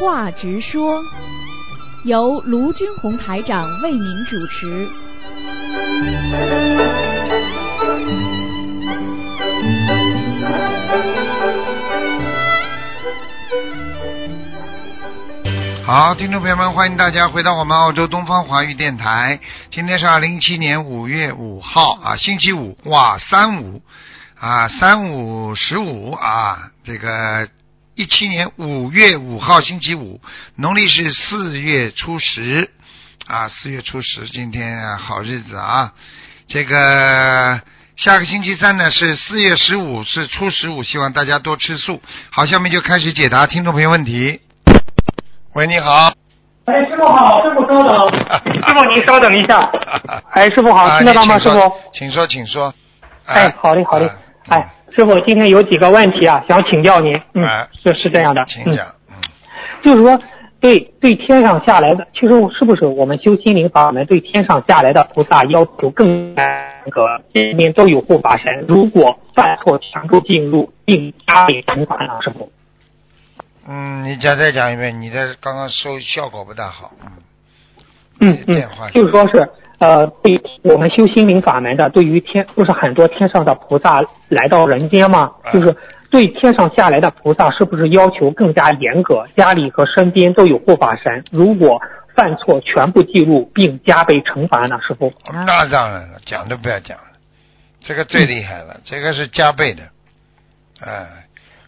话直说，由卢军红台长为您主持。好，听众朋友们，欢迎大家回到我们澳洲东方华语电台。今天是二零一七年五月五号啊，星期五，哇，三五啊，三五十五啊，这个一七年五月五号星期五，农历是四月初十啊，四月初十，今天啊好日子啊。这个下个星期三呢是四月十五，是初十五，希望大家多吃素。好，下面就开始解答听众朋友问题。喂，你好。哎，师傅好，师傅稍等，师傅您稍等一下。哎，师傅好，啊听得到吗？师傅？请说，请说。哎，好嘞，好嘞啊。哎，师傅，今天有几个问题啊，想请教您。嗯哎，是是这样的。嗯，请讲。嗯，就是说，对对天上下来的，其实是不是我们修心灵法门对天上下来的菩萨要求更严格，这边都有护法神，如果犯错全部进入并加倍惩罚呢？师傅？嗯，你再再讲一遍，你的刚刚收效果不大好。嗯，嗯嗯就是说是呃，对我们修心灵法门的，对于天，不是很多天上的菩萨来到人间吗？啊就是对天上下来的菩萨，是不是要求更加严格？家里和身边都有护法神，如果犯错全部记录并加倍惩罚呢？师傅？那当然了，讲都不要讲了，这个最厉害了，这个是加倍的。哎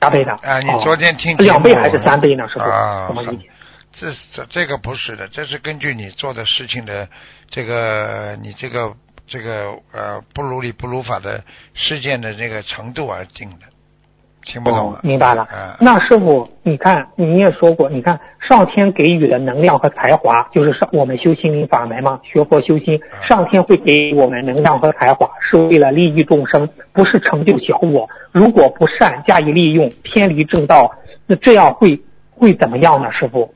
加倍的？啊，你哦昨天听两倍还是三倍呢？师傅？啊怎么理解？这这这个不是的，这是根据你做的事情的这个你这个这个呃不如理不如法的事件的这个程度而定的，听不懂明白了。啊，那师傅，你看你也说过，你看上天给予的能量和才华，就是上我们修心灵法门嘛，学佛修心，啊上天会给我们能量和才华，是为了利益众生，不是成就小我。如果不善加以利用，偏离正道，那这样会会怎么样呢？师傅？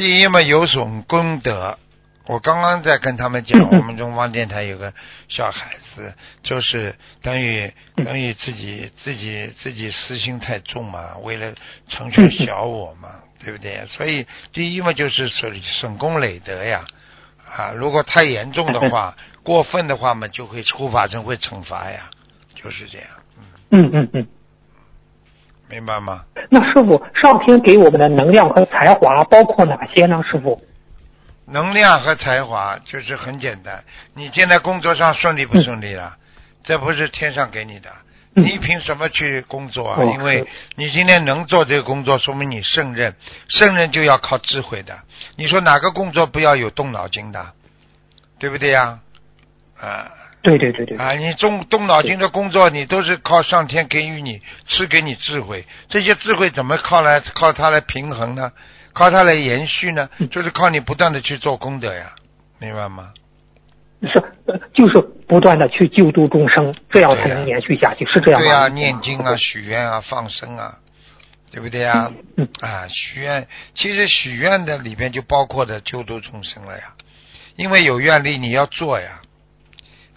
第一嘛，有损功德。我刚刚在跟他们讲，我们中方电台有个小孩子，就是等于等于自己自己自己私心太重嘛，为了成全小我嘛，对不对？所以第一嘛，就是损损功累德呀，啊，如果太严重的话，过分的话嘛，就会护法神会惩罚呀，就是这样，嗯，嗯嗯嗯。明白吗？那师傅，上天给我们的能量和才华包括哪些呢？师傅？能量和才华就是很简单。你现在工作上顺利不顺利了？这不是天上给你的，嗯你凭什么去工作啊？哦因为你今天能做这个工作，说明你胜任，胜任就要靠智慧的。你说哪个工作不要有动脑筋的，对不对呀？啊对对对对。啊！你动动脑筋的工作，你都是靠上天给予你赐给你智慧，这些智慧怎么靠来靠它来平衡呢？靠它来延续呢？嗯就是靠你不断的去做功德呀，明白吗？是，呃就是不断的去救度众生，这样才能延续下去，是这样吗？对呀、念经啊，许愿啊，放生啊，对不对呀？嗯啊，许愿，其实许愿的里边就包括的救度众生了呀，因为有愿力你要做呀。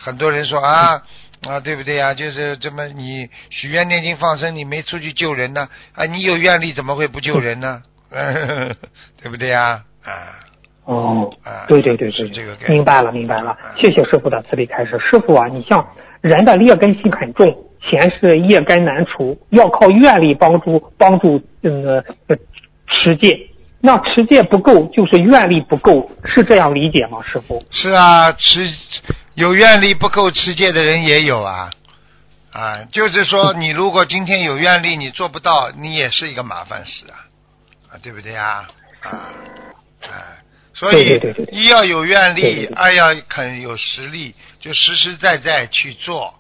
很多人说啊啊，对不对呀？就是这么你许愿念经放生，你没出去救人呢？啊，你有愿力怎么会不救人呢？对不对呀？啊哦，啊，对对对对，是这个。明白了明白了啊，谢谢师傅的慈悲开示。师傅啊，你像人的劣根性很重，前世业根难除，要靠愿力帮助帮助嗯持戒。那持戒不够，就是愿力不够，是这样理解吗，师傅？是啊，持有愿力不够持戒的人也有啊，啊，就是说 你如果今天有愿力，你做不到，你也是一个麻烦事啊，啊，对不对呀？啊，啊，所以一要有愿力，二要肯有实力，就实实在在去做。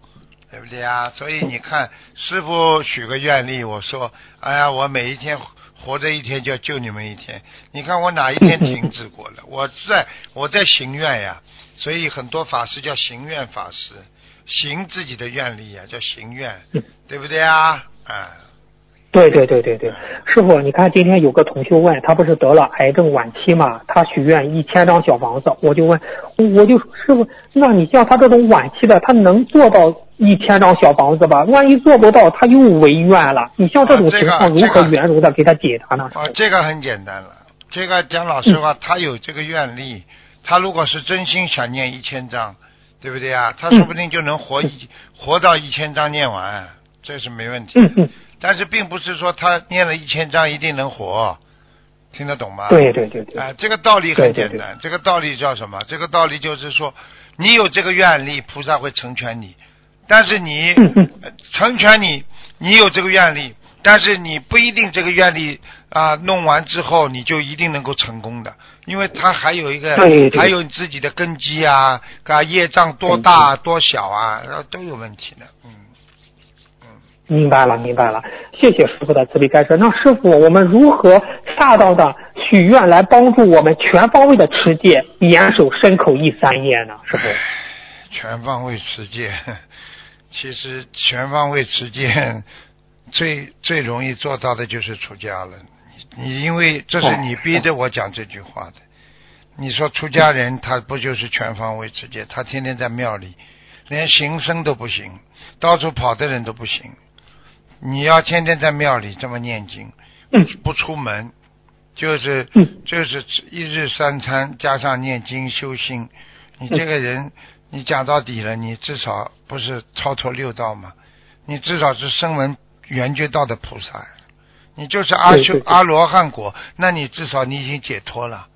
对不对啊？所以你看，师傅许个愿力，我说，哎呀，我每一天活着一天就要救你们一天。你看我哪一天停止过了？我在我在行愿呀，所以很多法师叫行愿法师，行自己的愿力呀，叫行愿，对不对啊？啊，对对对对对，师傅，你看今天有个同学问他不是得了癌症晚期嘛，他许愿一千张小房子，我就问，我就师傅，那你像他这种晚期的，他能做到一千张小房子吧？万一做不到，他又违愿了。你像这种情况，如何圆融的给他解答呢？啊，这个很简单了，这个讲老实话，他有这个愿力，他如果是真心想念一千张，对不对啊？他说不定就能活一活到一千张念完，这是没问题。嗯嗯。但是并不是说他念了一千章一定能活，听得懂吗？对对对对。啊，这个道理很简单。这个道理叫什么？这个道理就是说，你有这个愿力，菩萨会成全你。但是你成全你，你有这个愿力，但是你不一定这个愿力啊弄完之后你就一定能够成功的，因为他还有一个还有你自己的根基啊，啊业障多大多小啊，都有问题的，嗯。明白了，明白了，谢谢师傅的慈悲开示。那师傅，我们如何恰当的许愿来帮助我们全方位的持戒，严守身口意三业呢？师傅，全方位持戒，其实全方位持戒最最容易做到的就是出家了。你因为这是你逼着我讲这句话的。你说出家人他不就是全方位持戒？他天天在庙里，连行僧都不行，到处跑的人都不行。你要天天在庙里这么念经，不出门，就是就是一日三餐加上念经修心，你这个人，你讲到底了，你至少不是超脱六道嘛？你至少是声闻缘觉道的菩萨，你就是阿修阿罗汉果，那你至少你已经解脱了，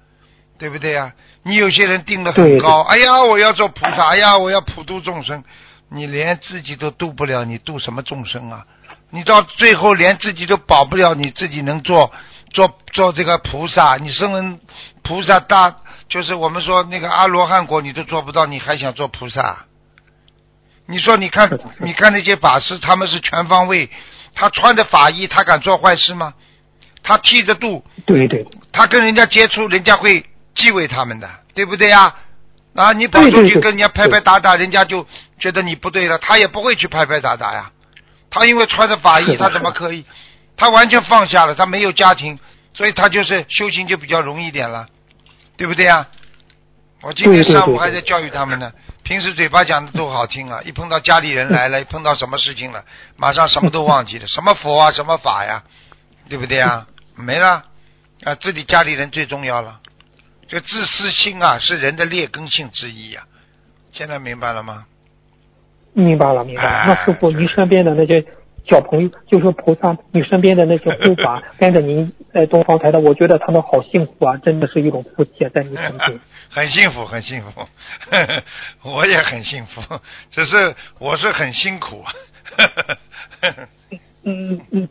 对不对呀？你有些人定的很高，哎呀，我要做菩萨，哎呀，我要普度众生，你连自己都度不了，你度什么众生啊？你到最后连自己都保不了，你自己能做做做这个菩萨？你身为菩萨大，就是我们说那个阿罗汉果，你都做不到，你还想做菩萨？你说，你看，你看那些法师，他们是全方位，他穿着法衣，他敢做坏事吗？他剃着度，对对，他跟人家接触，人家会忌讳他们的，对不对呀？啊，你跑出去跟人家拍拍打打，人家就觉得你不对了，他也不会去拍拍打打呀。他因为穿着法衣，他怎么可以？他完全放下了，他没有家庭，所以他就是修行就比较容易一点了，对不对啊？我今天上午还在教育他们呢。平时嘴巴讲的都好听啊，一碰到家里人来了，一碰到什么事情了，马上什么都忘记了，什么佛啊，什么法呀，对不对啊？没了啊，自己家里人最重要了。这自私心啊，是人的劣根性之一呀。现在明白了吗？明白了，明白了。那师傅，您身边的那些小朋友，就是菩萨，你身边的那些护法，跟着您在东方台的，我觉得他们好幸福啊！真的是一种福气，在你身边。很幸福，很幸福，我也很幸福，只是我是很辛苦。嗯嗯嗯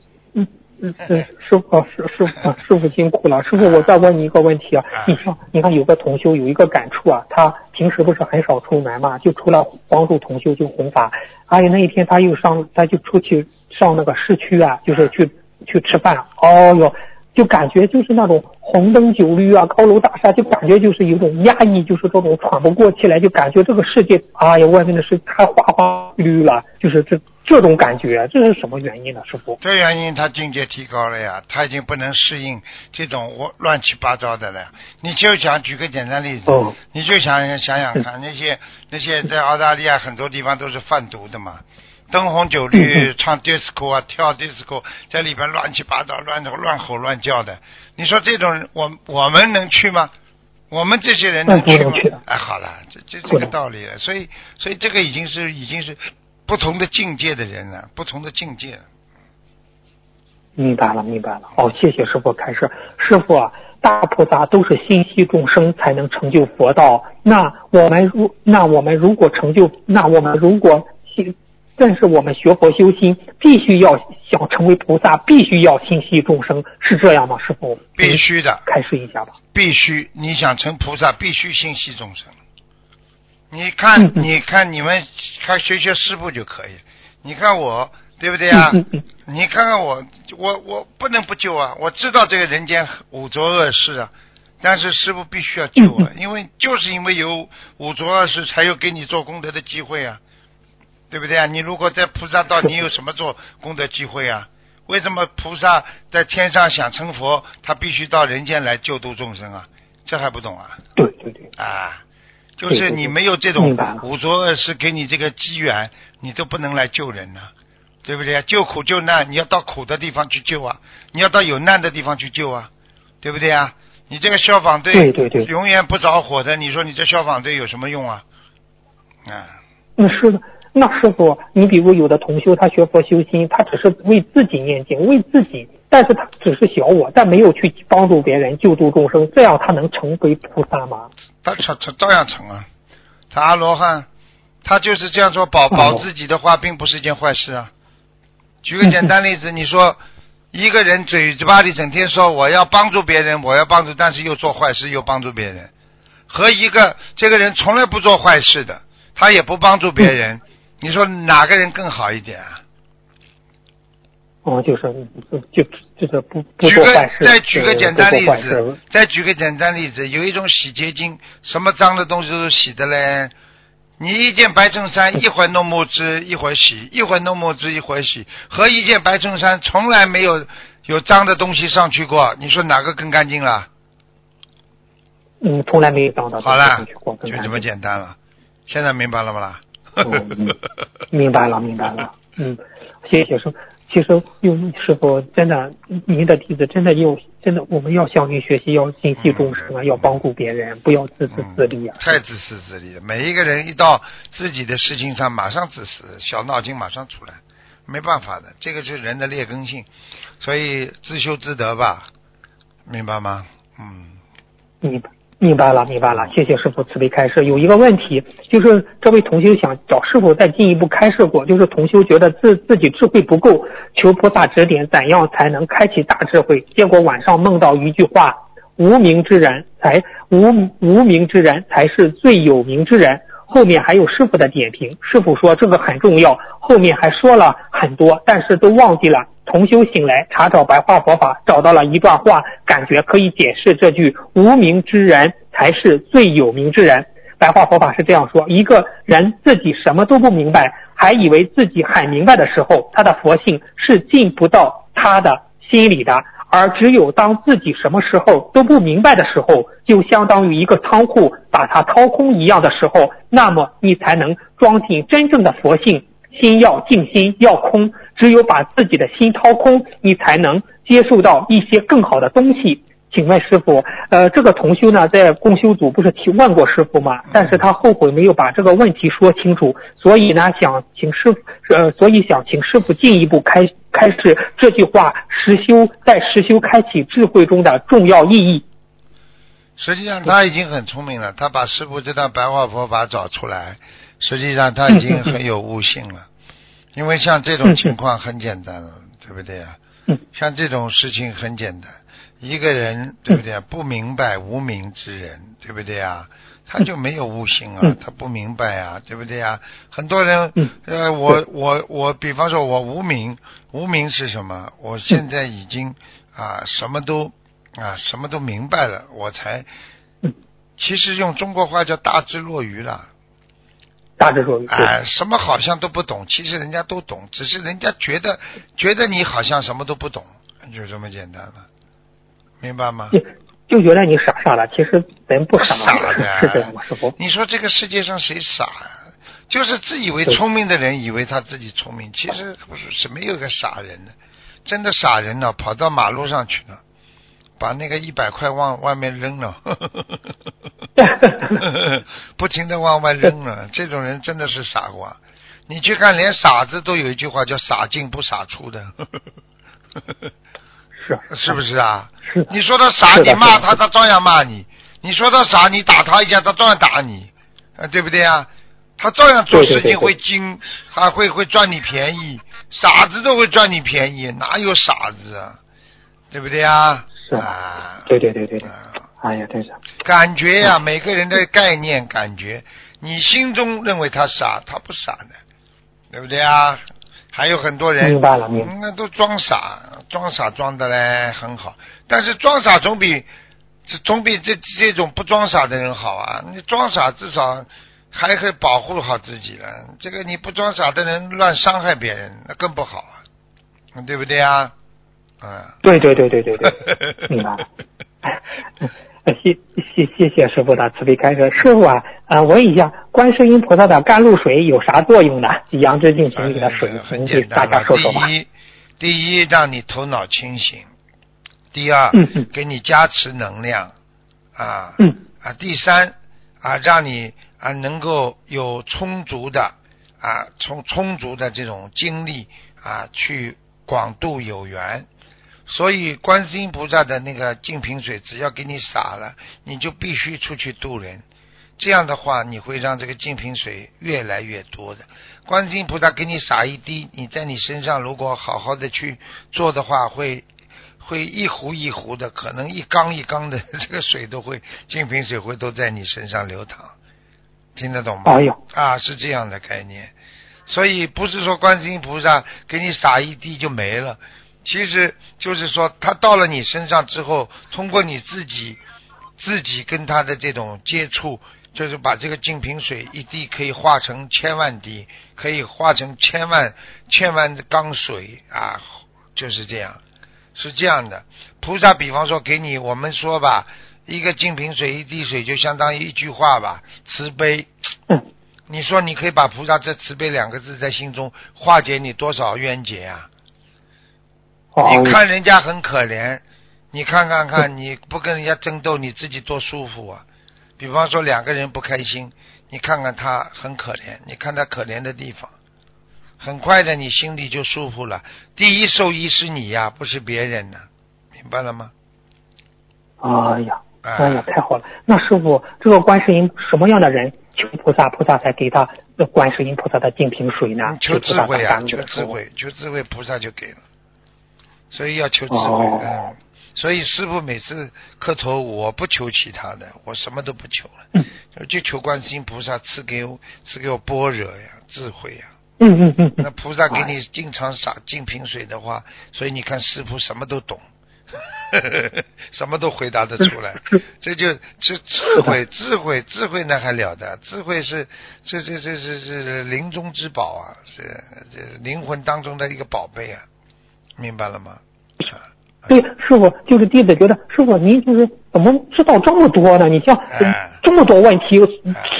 嗯。嗯，师傅，师师傅，师傅辛苦了。师傅，我再问你一个问题啊，你像，你看有个同修有一个感触啊，他平时不是很少出门嘛，就除了帮助同修就弘法，而且那一天他又上，他就出去上那个市区啊，就是去去吃饭，哦哟，就感觉就是那种红灯酒绿啊，高楼大厦，就感觉就是有种压抑，就是这种喘不过气来，就感觉这个世界，哎呀，外面的世界太花花绿了，就是这。这种感觉，这是什么原因呢？师傅？这原因他境界提高了呀，他已经不能适应这种我乱七八糟的了。你就想举个简单例子，你就想想想看，那些那些在澳大利亚很多地方都是贩毒的嘛，灯红酒绿唱 disco 啊，跳 disco，在里边乱七八糟乱乱吼乱叫的。你说这种人，我我们能去吗？我们这些人能去吗？哎，好了，这这这个道理了。所以所以这个已经是已经是。不同的境界的人了，不同的境界。明白了，明白了。好，谢谢师傅开示。师傅啊，大菩萨都是心系众生才能成就佛道。那我们如那我们如果成就，那我们如果心，但是我们学佛修心，必须要想成为菩萨，必须要心系众生，是这样吗？师傅，必须的。开示一下吧。必须，你想成菩萨，必须心系众生。你看，你看，你们看学学师傅就可以。你看我，对不对啊？你看看我，我我不能不救啊！我知道这个人间五浊恶世啊，但是师傅必须要救啊，因为就是因为有五浊恶世，才有给你做功德的机会啊，对不对啊？你如果在菩萨道，你有什么做功德机会啊？为什么菩萨在天上想成佛，他必须到人间来救度众生啊？这还不懂啊？对对对，啊，就是你没有这种五浊恶世给你这个机缘，你都不能来救人呢、对不对啊？救苦救难，你要到苦的地方去救啊，你要到有难的地方去救啊，对不对啊？你这个消防队对对对永远不着火的，你说你这消防队有什么用啊？啊，那，是的。那师傅，你比如有的同修，他学佛修心，他只是为自己念经，为自己，但是他只是小我，但没有去帮助别人、救度众生，这样他能成为菩萨吗？他成成照样成啊，他阿罗汉，他就是这样说保保哦自己的话，并不是一件坏事啊。举个简单例子，你说一个人嘴巴里整天说我要帮助别人，我要帮助，但是又做坏事又帮助别人，和一个这个人从来不做坏事的，他也不帮助别人，你说哪个人更好一点啊？哦，就是就就就是不不举个做坏事，再举个简单例子，再举个简单例子，有一种洗洁精，什么脏的东西都是洗的嘞。你一件白衬衫，一会儿弄墨汁，一会儿洗，一会儿弄墨汁，一会儿洗，和一件白衬衫从来没有有脏的东西上去过，你说哪个更干净了？嗯，从来没有脏到好了就这么简单了。现在明白了吗啦？嗯嗯明白了，明白了。嗯，谢谢师傅。其实，用师傅真的，您的弟子真的要真的，我们要向您学习，要心系众生啊，要帮助别人，不要自私自利啊。太自私自利了。每一个人一到自己的事情上，马上自私，小脑筋马上出来，没办法的，这个就是人的劣根性，所以自修自得吧，明白吗？嗯，明白，明白了，明白了。谢谢师傅慈悲开示。有一个问题，就是这位同修想找师傅再进一步开示过，就是同修觉得自自己智慧不够，求菩萨指点怎样才能开启大智慧。结果晚上梦到一句话：无名之人才无无名之人才是最有名之人。后面还有师傅的点评，师傅说这个很重要，后面还说了很多，但是都忘记了。同修醒来查找白话佛法，找到了一段话，感觉可以解释这句“无名之人才是最有名之人”。白话佛法是这样说：一个人自己什么都不明白，还以为自己很明白的时候，他的佛性是进不到他的心里的。而只有当自己什么时候都不明白的时候，就相当于一个仓库把它掏空一样的时候，那么你才能装进真正的佛性。心要静心，要空，只有把自己的心掏空，你才能接受到一些更好的东西。请问师傅，呃，这个同修呢，在共修组不是提问过师傅吗？但是他后悔没有把这个问题说清楚，所以呢，想请师傅，呃，所以想请师傅进一步开开示这句话实修在实修开启智慧中的重要意义。实际上他已经很聪明了，他把师傅这段白话佛法找出来，实际上他已经很有悟性了。因为像这种情况很简单了，对不对啊？嗯像这种事情很简单，一个人对不对啊？不明白无名之人，对不对啊？他就没有悟性啊嗯，他不明白啊，对不对啊？很多人嗯，呃，我我我，比方说，我无名，无名是什么？我现在已经啊，什么都啊，什么都明白了，我才嗯，其实用中国话叫大智若愚了。大致说，哎，什么好像都不懂，其实人家都懂，只是人家觉得觉得你好像什么都不懂，就这么简单了，明白吗？就就觉得你傻傻的，其实人不傻，傻的 是这样？师傅？你说这个世界上谁傻呀、就是自以为聪明的人，以为他自己聪明，其实是没有个傻人的。真的傻人呢，跑到马路上去了，把那个一百块往外面扔了，不停的往外扔了。这种人真的是傻瓜。你去看，连傻子都有一句话叫“傻进不傻出”的，是是不是啊？你说他傻，你骂他，他照样骂你；你说他傻，你打他一下，他照样打你，啊，对不对啊？他照样做事情会精，还会会赚你便宜，傻子都会赚你便宜，哪有傻子啊？对不对啊？是啊，对对对对对，啊哎呀，对是，感觉呀、每个人的概念感觉，你心中认为他傻，他不傻的，对不对啊？还有很多人明白了，明白。嗯那都装傻，装傻装的嘞很好，但是装傻总比这总比这这种不装傻的人好啊！你装傻至少还可以保护好自己了，这个你不装傻的人乱伤害别人，那更不好啊！对不对啊？嗯。对对对对对对，明白 了。谢谢谢谢师傅的慈悲开示。师傅啊，呃，问一下，观世音菩萨的甘露水有啥作用呢？阳之净瓶里的水，很给大家说说吧。第一，第一让你头脑清醒；第二，给你加持能量啊，嗯啊，第三啊，让你啊能够有充足的啊充充足的这种精力啊去广度有缘。所以，观世音菩萨的那个净瓶水，只要给你洒了，你就必须出去渡人。这样的话，你会让这个净瓶水越来越多的。观世音菩萨给你洒一滴，你在你身上如果好好的去做的话，会会一壶一壶的，可能一缸一缸的这个水都会净瓶水会都在你身上流淌。听得懂吗？哎呦，啊，是这样的概念。所以不是说观世音菩萨给你洒一滴就没了。其实就是说，他到了你身上之后，通过你自己自己跟他的这种接触，就是把这个净瓶水一滴可以化成千万滴，可以化成千万千万的缸水啊，就是这样，是这样的。菩萨比方说给你，我们说吧，一个净瓶水一滴水就相当于一句话吧，慈悲。嗯。你说你可以把菩萨这慈悲两个字在心中化解你多少冤结啊？你看人家很可怜，你看看看，你不跟人家争斗，你自己多舒服啊！比方说两个人不开心，你看看他很可怜，你看他可怜的地方，很快的你心里就舒服了。第一受益是你呀，不是别人呢，明白了吗？哎呀，哎呀，太好了！那师傅，这个观世音什么样的人求菩萨，菩萨才给他观世音菩萨的净瓶水呢？求智慧啊，求智慧，求智慧，菩萨就给了。所以要求智慧，嗯，所以师傅每次磕头，我不求其他的，我什么都不求了，就求观世音菩萨赐给我赐给我般若呀，智慧呀。嗯嗯嗯。那菩萨给你经常洒净瓶水的话，所以你看师傅什么都懂，什么都回答得出来，这就这智慧智慧智慧那还了得，智慧是这这这这是灵中之宝啊，是这灵魂当中的一个宝贝啊。明白了吗？对，师傅就是弟子觉得师傅您就是怎么知道这么多呢？你像这么多问题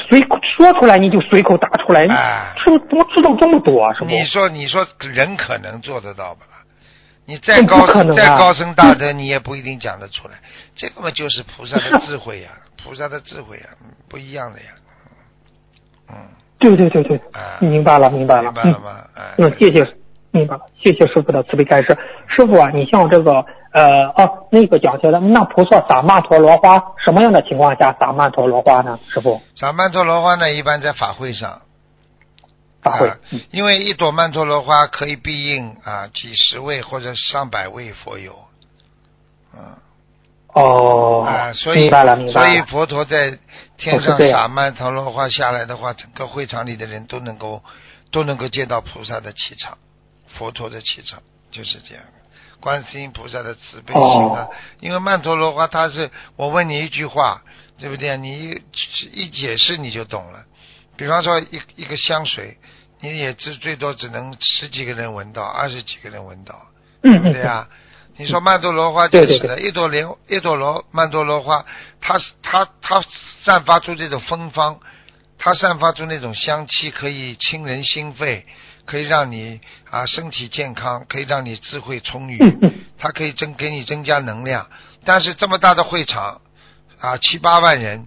随说出来你就随口答出来，师傅怎么知道这么多？你说你说人可能做得到不啦？你再高再高深大德你也不一定讲得出来。这个嘛就是菩萨的智慧呀，菩萨的智慧呀，不一样的呀。嗯，对对对对，明白了明白了，明白了吗？嗯，谢谢。明白了，谢谢师傅的慈悲开示。师傅啊，你像这个呃哦那个讲起来，那菩萨撒曼陀罗花，什么样的情况下撒曼陀罗花呢？师傅，撒曼陀罗花呢，一般在法会上。法会，因为一朵曼陀罗花可以庇应啊几十位或者上百位佛友。嗯。哦。啊，所以所以佛陀在天上撒曼陀罗花下来的话，整个会场里的人都能够都能够见到菩萨的气场。佛陀的气场就是这样，观世音菩萨的慈悲心啊。因为曼陀罗花，它是我问你一句话，对不对？你一一解释你就懂了。比方说一一个香水，你也只最多只能十几个人闻到，二十几个人闻到，对不对啊？你说曼陀罗花就是的，一朵莲，一朵罗曼陀罗花，它它它散发出这种芬芳，它散发出那种香气，可以清人心肺。可以让你啊身体健康，可以让你智慧充裕，它可以增给你增加能量。但是这么大的会场啊七八万人，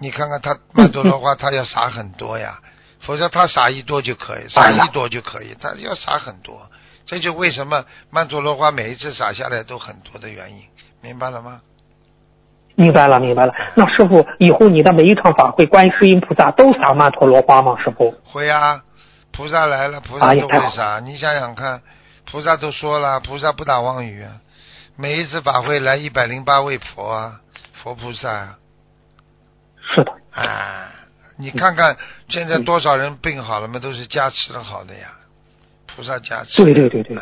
你看看他曼陀罗花，他要撒很多呀，否则他撒一朵就可以，撒一朵就可以，他要撒很多。这就为什么曼陀罗花每一次撒下来都很多的原因，明白了吗？明白了，明白了。那师傅以后你的每一场法会，观世音菩萨都撒曼陀罗花吗？师傅会啊。菩萨来了，菩萨都会啥？你想想看，菩萨都说了，菩萨不打妄语啊。每一次法会来一百零八位佛啊，佛菩萨。是的。啊，你看看现在多少人病好了嘛，都是加持的好的呀，菩萨加持。对对对对。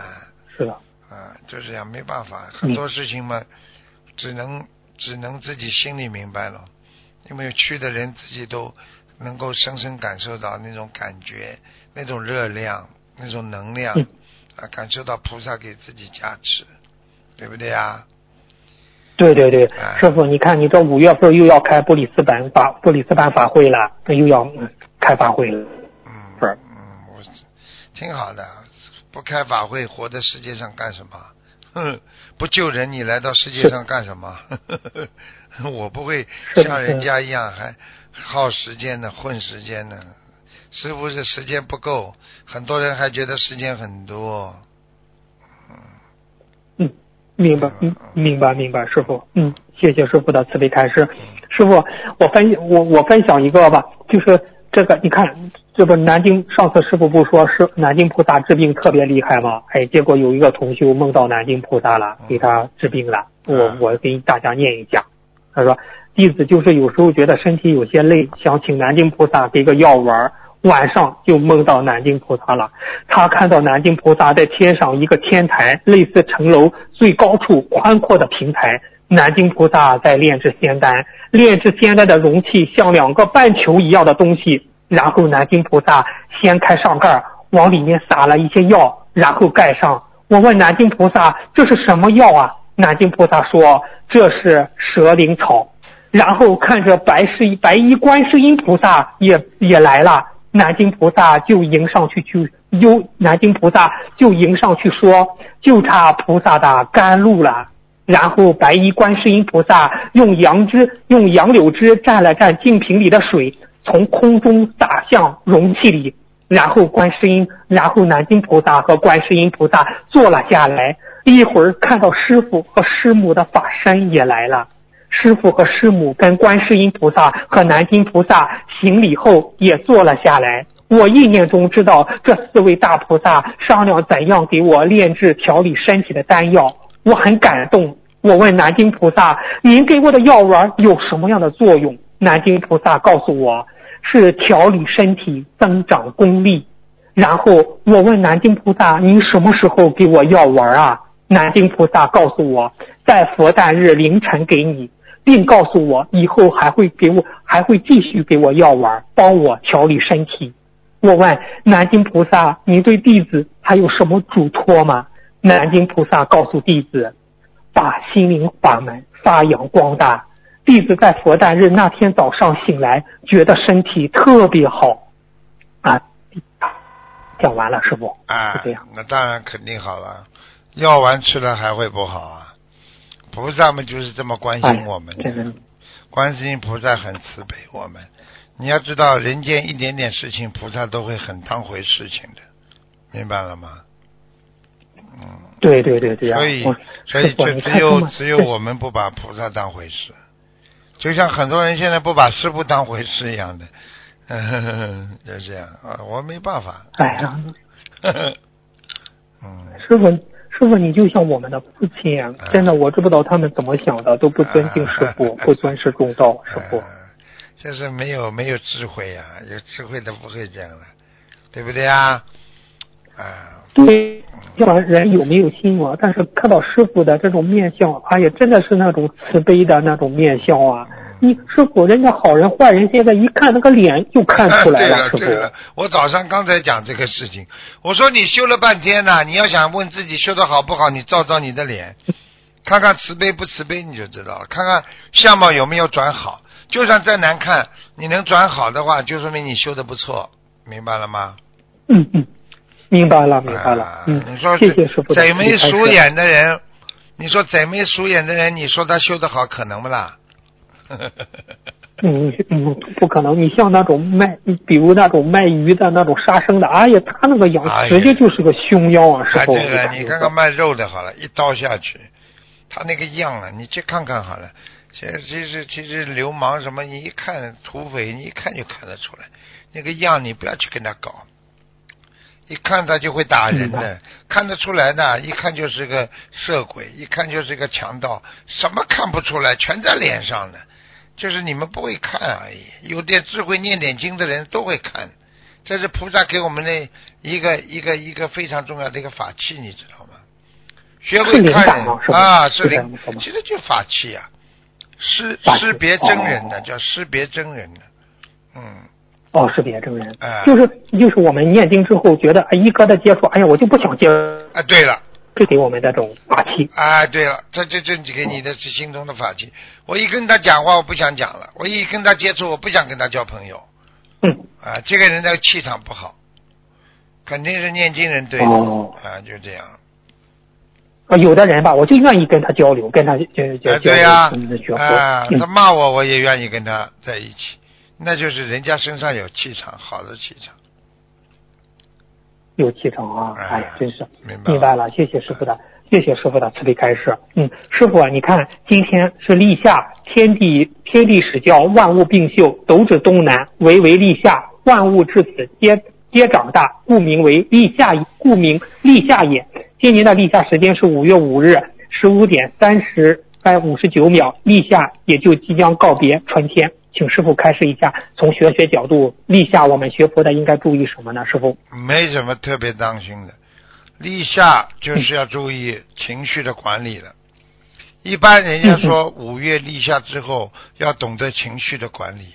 是的。啊，就这样，没办法，很多事情嘛，只能只能自己心里明白了，因为去的人自己都能够深深感受到那种感觉。那种热量，那种能量，啊，感受到菩萨给自己加持，对不对啊？对对对哎，师傅，你看你这五月份又要开布里斯班法布里斯班法会了，那又要嗯开法会了。嗯是嗯，我挺好的，不开法会，活在世界上干什么？哼，不救人，你来到世界上干什么？我不会像人家一样还耗时间的、混时间的。师傅是时间不够，很多人还觉得时间很多。嗯，明白，嗯，明白，明白，师傅，嗯，谢谢师傅的慈悲开示。师傅，我分我我分享一个吧，就是这个，你看，这不南京上次师傅不说是南京菩萨治病特别厉害吗？哎，结果有一个同修梦到南京菩萨了，给他治病了。我我给大家念一下，他说弟子就是有时候觉得身体有些累，想请南京菩萨给个药丸儿。晚上就梦到南京菩萨了，他看到南京菩萨在天上一个天台，类似城楼最高处宽阔的平台。南京菩萨在炼制仙丹，炼制仙丹的容器像两个半球一样的东西。然后南京菩萨掀开上盖，往里面撒了一些药，然后盖上。我问南京菩萨这是什么药啊？南京菩萨说这是蛇灵草。然后看着白世白衣观世音菩萨也也来了。南京菩萨就迎上去去，又南京菩萨就迎上去说，就差菩萨的甘露了。然后白衣观世音菩萨用杨枝用杨柳枝蘸了蘸净瓶里的水，从空中洒向容器里。然后观世音，然后南京菩萨和观世音菩萨坐了下来。一会儿看到师傅和师母的法身也来了。师傅和师母跟观世音菩萨和南京菩萨行礼后也坐了下来。我意念中知道这四位大菩萨商量怎样给我炼制调理身体的丹药，我很感动。我问南京菩萨：“您给我的药丸有什么样的作用？”南京菩萨告诉我是调理身体、增长功力。然后我问南京菩萨：“您什么时候给我药丸啊？”南京菩萨告诉我在佛诞日凌晨给你。并告诉我以后还会给我，还会继续给我药丸，帮我调理身体。我问南京菩萨：“您对弟子还有什么嘱托吗？”南京菩萨告诉弟子：“把心灵法门发扬光大。”弟子在佛诞日那天早上醒来，觉得身体特别好。啊，讲完了，师傅。啊是这样，那当然肯定好了。药丸吃了还会不好啊？菩萨们就是这么关心我们的。观世音菩萨很慈悲我们。你要知道，人间一点点事情，菩萨都会很当回事情的，明白了吗？嗯，对对对对啊、所以所以就只有只有我们不把菩萨当回事，就像很多人现在不把师傅当回事一样的，就这样啊，我没办法。哎呀，嗯，师傅，师傅，你就像我们的父亲啊！真的，我知不道他们怎么想的，都不尊敬师傅，不尊师重道，师傅。呃就是没有没有智慧呀、有智慧的不会这样的，对不对啊？啊，对，不管人有没有心啊，但是看到师傅的这种面相，哎呀，真的是那种慈悲的那种面相啊！你师傅，人家好人坏人，现在一看那个脸就看出来 对了师对了傅。，我早上刚才讲这个事情，我说你修了半天呢，你要想问自己修的好不好，你照照你的脸，看看慈悲不慈悲，你就知道了。看看相貌有没有转好，就算再难看，你能转好的话，就说明你修的不错，明白了吗？嗯嗯，明白了明白了啊。嗯你说，谢谢师傅贼眉鼠眼的人，你说贼眉鼠眼的人，你说他修的好，可能不啦？嗯嗯，不可能！你像那种卖，比如那种卖鱼的那种杀生的，哎呀，他那个样哎呀直接就是个凶妖啊！师啊，傅，对了，我感觉你看看卖肉的好了，一刀下去，他那个样啊，你去看看好了。其实其实其实流氓什么，你一看土匪，你一看就看得出来，那个样你不要去跟他搞，一看他就会打人的嗯，看得出来的，一看就是个色鬼，一看就是个强盗，什么看不出来，全在脸上的，就是你们不会看而已。有点智慧、念点经的人都会看，这是菩萨给我们的一个一个一个非常重要的一个法器，你知道吗？学会看人啊，是的，其实就法器啊、识识别真人的，哦叫识别真人的，嗯，哦，识别真人，哎就是就是我们念经之后觉得，哎，一跟他接触，哎呀，我就不想接，啊，对了，这给我们的这种法器。啊，对了，这这这给你的是心中的法器。我一跟他讲话，我不想讲了；我一跟他接触，我不想跟他交朋友。嗯，啊，这个人的气场不好，肯定是念经人对的。哦啊，就这样。啊，有的人吧，我就愿意跟他交流，跟他就就啊，交对呀、流，嗯，学。啊，嗯他骂我，我也愿意跟他在一起，那就是人家身上有气场，好的气场。有气场啊！哎哎呀，真是明白了，谢谢师傅的，谢谢师傅的慈悲开示。嗯，师傅啊，你看今天是立夏，天地天地始教，万物并秀，斗指东南，唯为立夏，万物至此皆皆长大，故名为立夏，故名立夏也。今年的立夏时间是五月五日十五点三十分五十九秒，立夏也就即将告别春天。请师傅开示一下，从学学角度，立夏我们学佛的应该注意什么呢？师傅？没什么特别当心的。立夏就是要注意情绪的管理了。一般人家说五月立夏之后要懂得情绪的管理，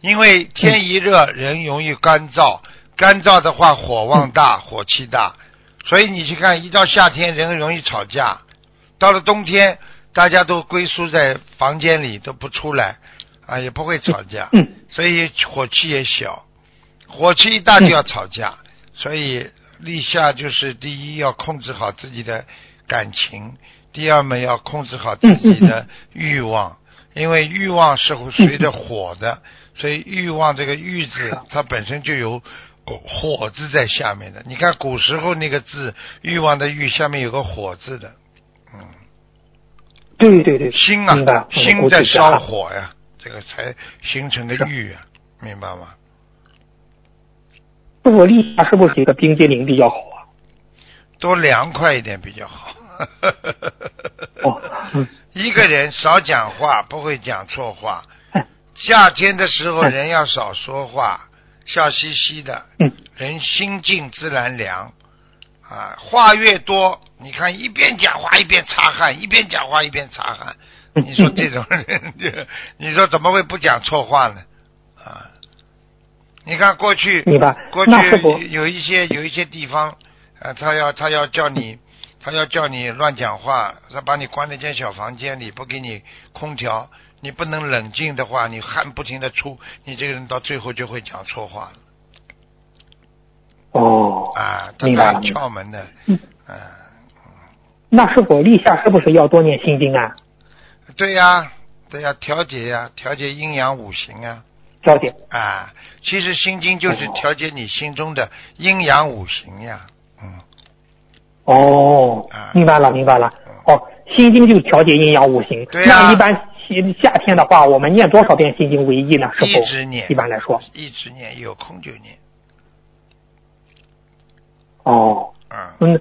因为天一热，人容易干燥，干燥的话火旺大，火气大，所以你去看，一到夏天人容易吵架，到了冬天大家都龟缩在房间里都不出来，啊也不会吵架，嗯所以火气也小，火气一大就要吵架，所以立夏就是第一要控制好自己的感情，第二嘛要控制好自己的欲望，因为欲望是会随着火的，所以欲望这个欲字它本身就有火字在下面的。你看古时候那个字欲望的欲下面有个火字的，嗯，对对对，心啊，心在烧火呀，这个才形成的欲啊，明白吗？师傅立夏是不是一个冰激凌比较好啊？多凉快一点比较好。哦，嗯，一个人少讲话，不会讲错话哎。夏天的时候，哎人要少说话，笑嘻嘻的，嗯人心静自然凉。啊，话越多，你看一边讲话一边擦汗，一边讲话一边擦汗。嗯你说这种人，就你说怎么会不讲错话呢？啊，你看过去，过去有一些有一些地方，呃，他要他要叫你，他要叫你乱讲话，他把你关在一间小房间里，不给你空调，你不能冷静的话，你汗不停的出，你这个人到最后就会讲错话了哦，啊，他明白了很窍门的，嗯啊，那是否立夏是不是要多念心经啊？对呀、对呀、调节呀、调节阴阳五行啊，调节。啊，其实心经就是哦调节你心中的阴阳五行呀，嗯，哦啊，明白了，明白了。哦，心经就调节阴阳五行。对呀那一般夏夏天的话，我们念多少遍心经为宜呢？是否？一直念，一般来说。一直念，有空就念，哦，嗯，嗯，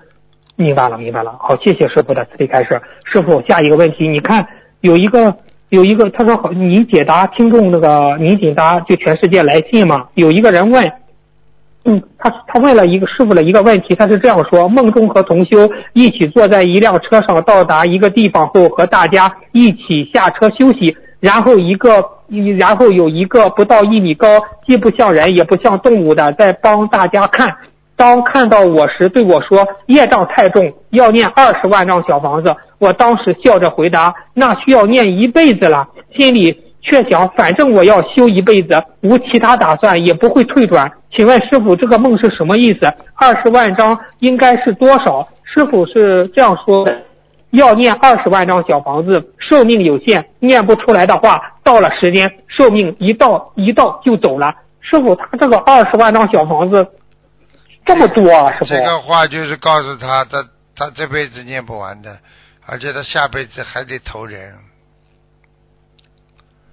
明白了，明白了。好，谢谢师傅的慈悲开示。师傅，下一个问题，你看有一个有一个，他说好，你解答听众那个你解答就全世界来信嘛？有一个人问，嗯，他他问了一个师傅的一个问题，他是这样说：梦中和同修一起坐在一辆车上，到达一个地方后，和大家一起下车休息。然后一个，然后有一个不到一米高，既不像人也不像动物的，在帮大家看。当看到我时，对我说：“业障太重，要念二十万张小房子。”我当时笑着回答：“那需要念一辈子了。”心里却想：反正我要修一辈子，无其他打算，也不会退转。请问师傅，这个梦是什么意思？二十万张应该是多少？师傅是这样说的：要念二十万张小房子，寿命有限，念不出来的话，到了时间，寿命一到一到就走了。师傅，他这个二十万张小房子这么多啊，师傅？这个话就是告诉他，他他这辈子念不完的，而且他下辈子还得投人，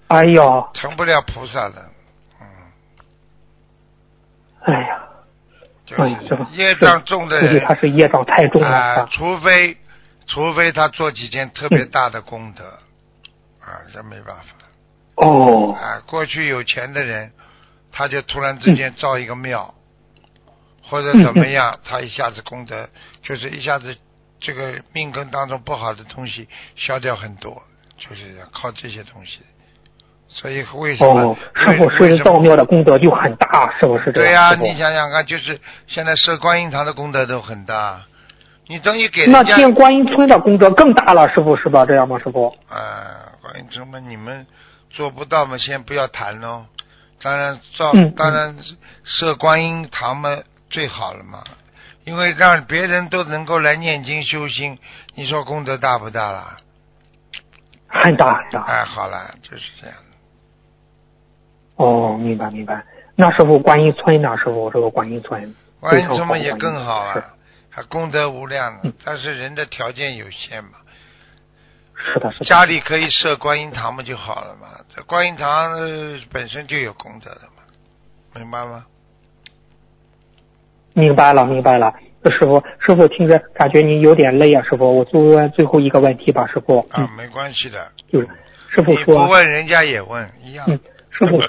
哎呦，成不了菩萨了，嗯，哎呀，就是业障重的人他是业障太重了。除非除非他做几件特别大的功德，啊，这没办法。哦，啊，过去有钱的人，他就突然之间造一个庙，或者怎么样，他一下子功德就是一下子这个命根当中不好的东西消掉很多，就是靠这些东西。所以为什么？哦，师傅设置道庙的功德就很大，是不是这样？对呀、你想想看，就是现在设观音堂的功德都很大，你等于给那建观音村的功德更大了，师傅是吧？这样吗，师傅？啊，观音村嘛你们做不到嘛，先不要谈喽。当然造，嗯当然设观音堂嘛最好了嘛，因为让别人都能够来念经修心，你说功德大不大啦？很大很大。哎，好了，就是这样。哦，明白明白。那时候，观音村那？师傅，这个观音村观音非常好城门也更好是啊，还功德无量呢嗯。但是人的条件有限嘛，是的，是的。家里可以设观音堂嘛就好了嘛。这观音堂、呃本身就有功德的嘛，明白吗？明白了，明白了。师傅，师傅听着感觉您有点累啊，师傅。我就问最后一个问题吧，师傅。嗯，，啊没关系的。就是师傅说不说，问人家也问一样。嗯，师傅，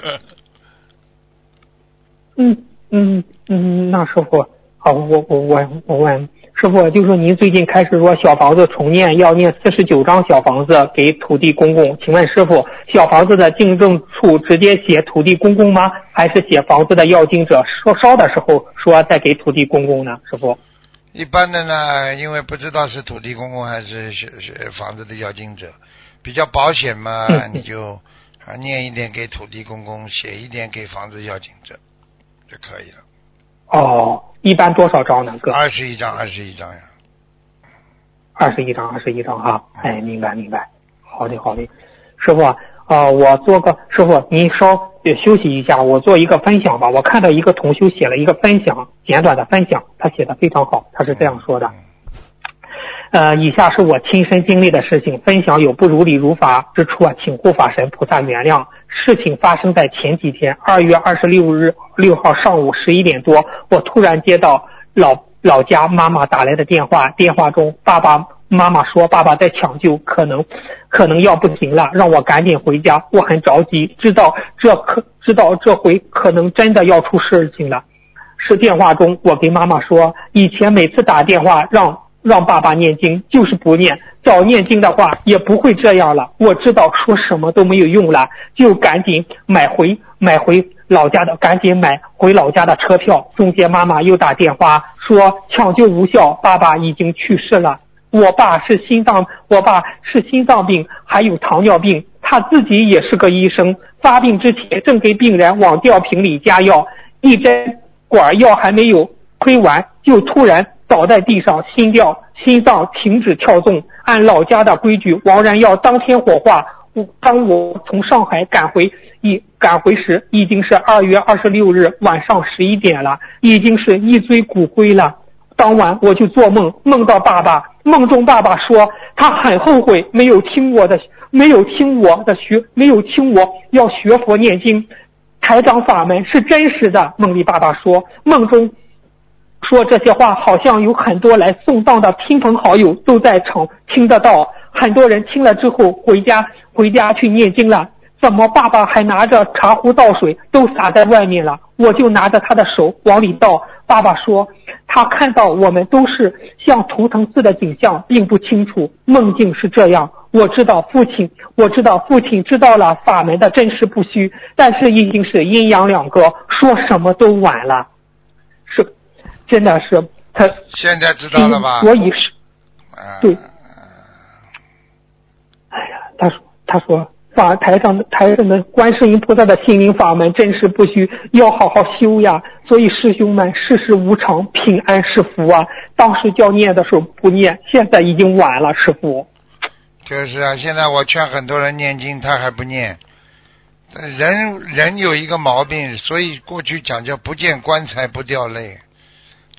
嗯嗯嗯，那师傅，好，我我我我问师傅，就是您最近开始说小房子重念要念四十九张小房子给土地公公，请问师傅，小房子的净证处直接写土地公公吗？还是写房子的要经者烧烧的时候说再给土地公公呢？师傅？一般的呢，因为不知道是土地公公还是是是房子的要经者，比较保险嘛，嗯你就啊念一点给土地公公，写一点给房子要经者就可以了。哦，一般多少张呢？哥？二十一张，二十一张呀。二十一张，二十一张哈。哎，明白明白。好的好的，师傅啊、呃我做个师傅，您稍呃休息一下，我做一个分享吧。我看到一个同修写了一个分享，简短的分享，他写的非常好，他是这样说的。嗯呃，以下是我亲身经历的事情，分享有不如理如法之处啊，请护法神菩萨原谅。事情发生在前几天，二月二十六日六号上午十一点多，我突然接到老老家妈妈打来的电话，电话中爸爸妈妈说爸爸在抢救，可能可能要不行了，让我赶紧回家。我很着急，知道这可知道这回可能真的要出事情了。是电话中，我给妈妈说，以前每次打电话让让爸爸念经，就是不念。早念经的话，也不会这样了。我知道说什么都没有用了，就赶紧买回买回老家的，赶紧买回老家的车票。中间妈妈又打电话说抢救无效，爸爸已经去世了。我爸是心脏，我爸是心脏病，还有糖尿病，他自己也是个医生。发病之前正给病人往吊瓶里加药，一针管药还没有推完，就突然倒在地上，心跳心脏停止跳动。按老家的规矩，王然要当天火化。当我从上海赶回一赶回时，已经是二月二十六日晚上十一点了，已经是一堆骨灰了。当晚我就做梦，梦到爸爸，梦中爸爸说他很后悔没有听我的，没有听我的学，没有听我要学佛念经，台长法门是真实的。梦里爸爸说，梦中说这些话，好像有很多来送葬的亲朋好友都在场听得到，很多人听了之后回家回家去念经了。怎么爸爸还拿着茶壶倒水，都洒在外面了？我就拿着他的手往里倒。爸爸说，他看到我们都是像图腾似的景象，并不清楚。梦境是这样，我知道父亲，我知道父亲知道了法门的真实不虚，但是已经是阴阳两隔，说什么都晚了。是，真的是他。现在知道了吧？所以是，啊对哎呀，他说，他说法台上的台上的观世音菩萨的心灵法门真是不虚，要好好修呀。所以师兄们，世事无常，平安是福啊。当时叫念的时候不念，现在已经晚了，师傅。就是啊，现在我劝很多人念经，他还不念。人人有一个毛病，所以过去讲叫不见棺材不掉泪，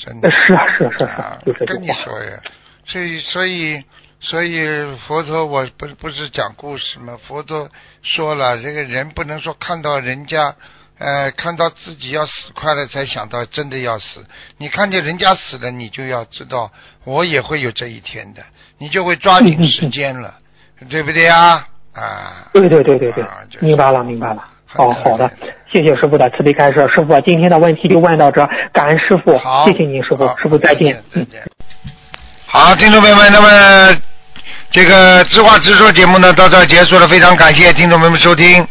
真的。是啊，是啊是啊跟你。说呀，所以所以所以佛陀我不是不是讲故事吗？佛陀说了，这个人不能说看到人家。呃，看到自己要死快了，才想到真的要死。你看见人家死了，你就要知道，我也会有这一天的，你就会抓紧时间了，对不对啊？啊，对对对对对啊就是，明白了明白了。很哦，好的，谢谢师傅的慈悲开示。师傅，今天的问题就问到这，感恩师傅好，，谢谢您师傅，师傅再见。嗯。再见。好，听众朋友们，那么这个知话直说节目呢到这儿结束了，非常感谢听众朋友们收听。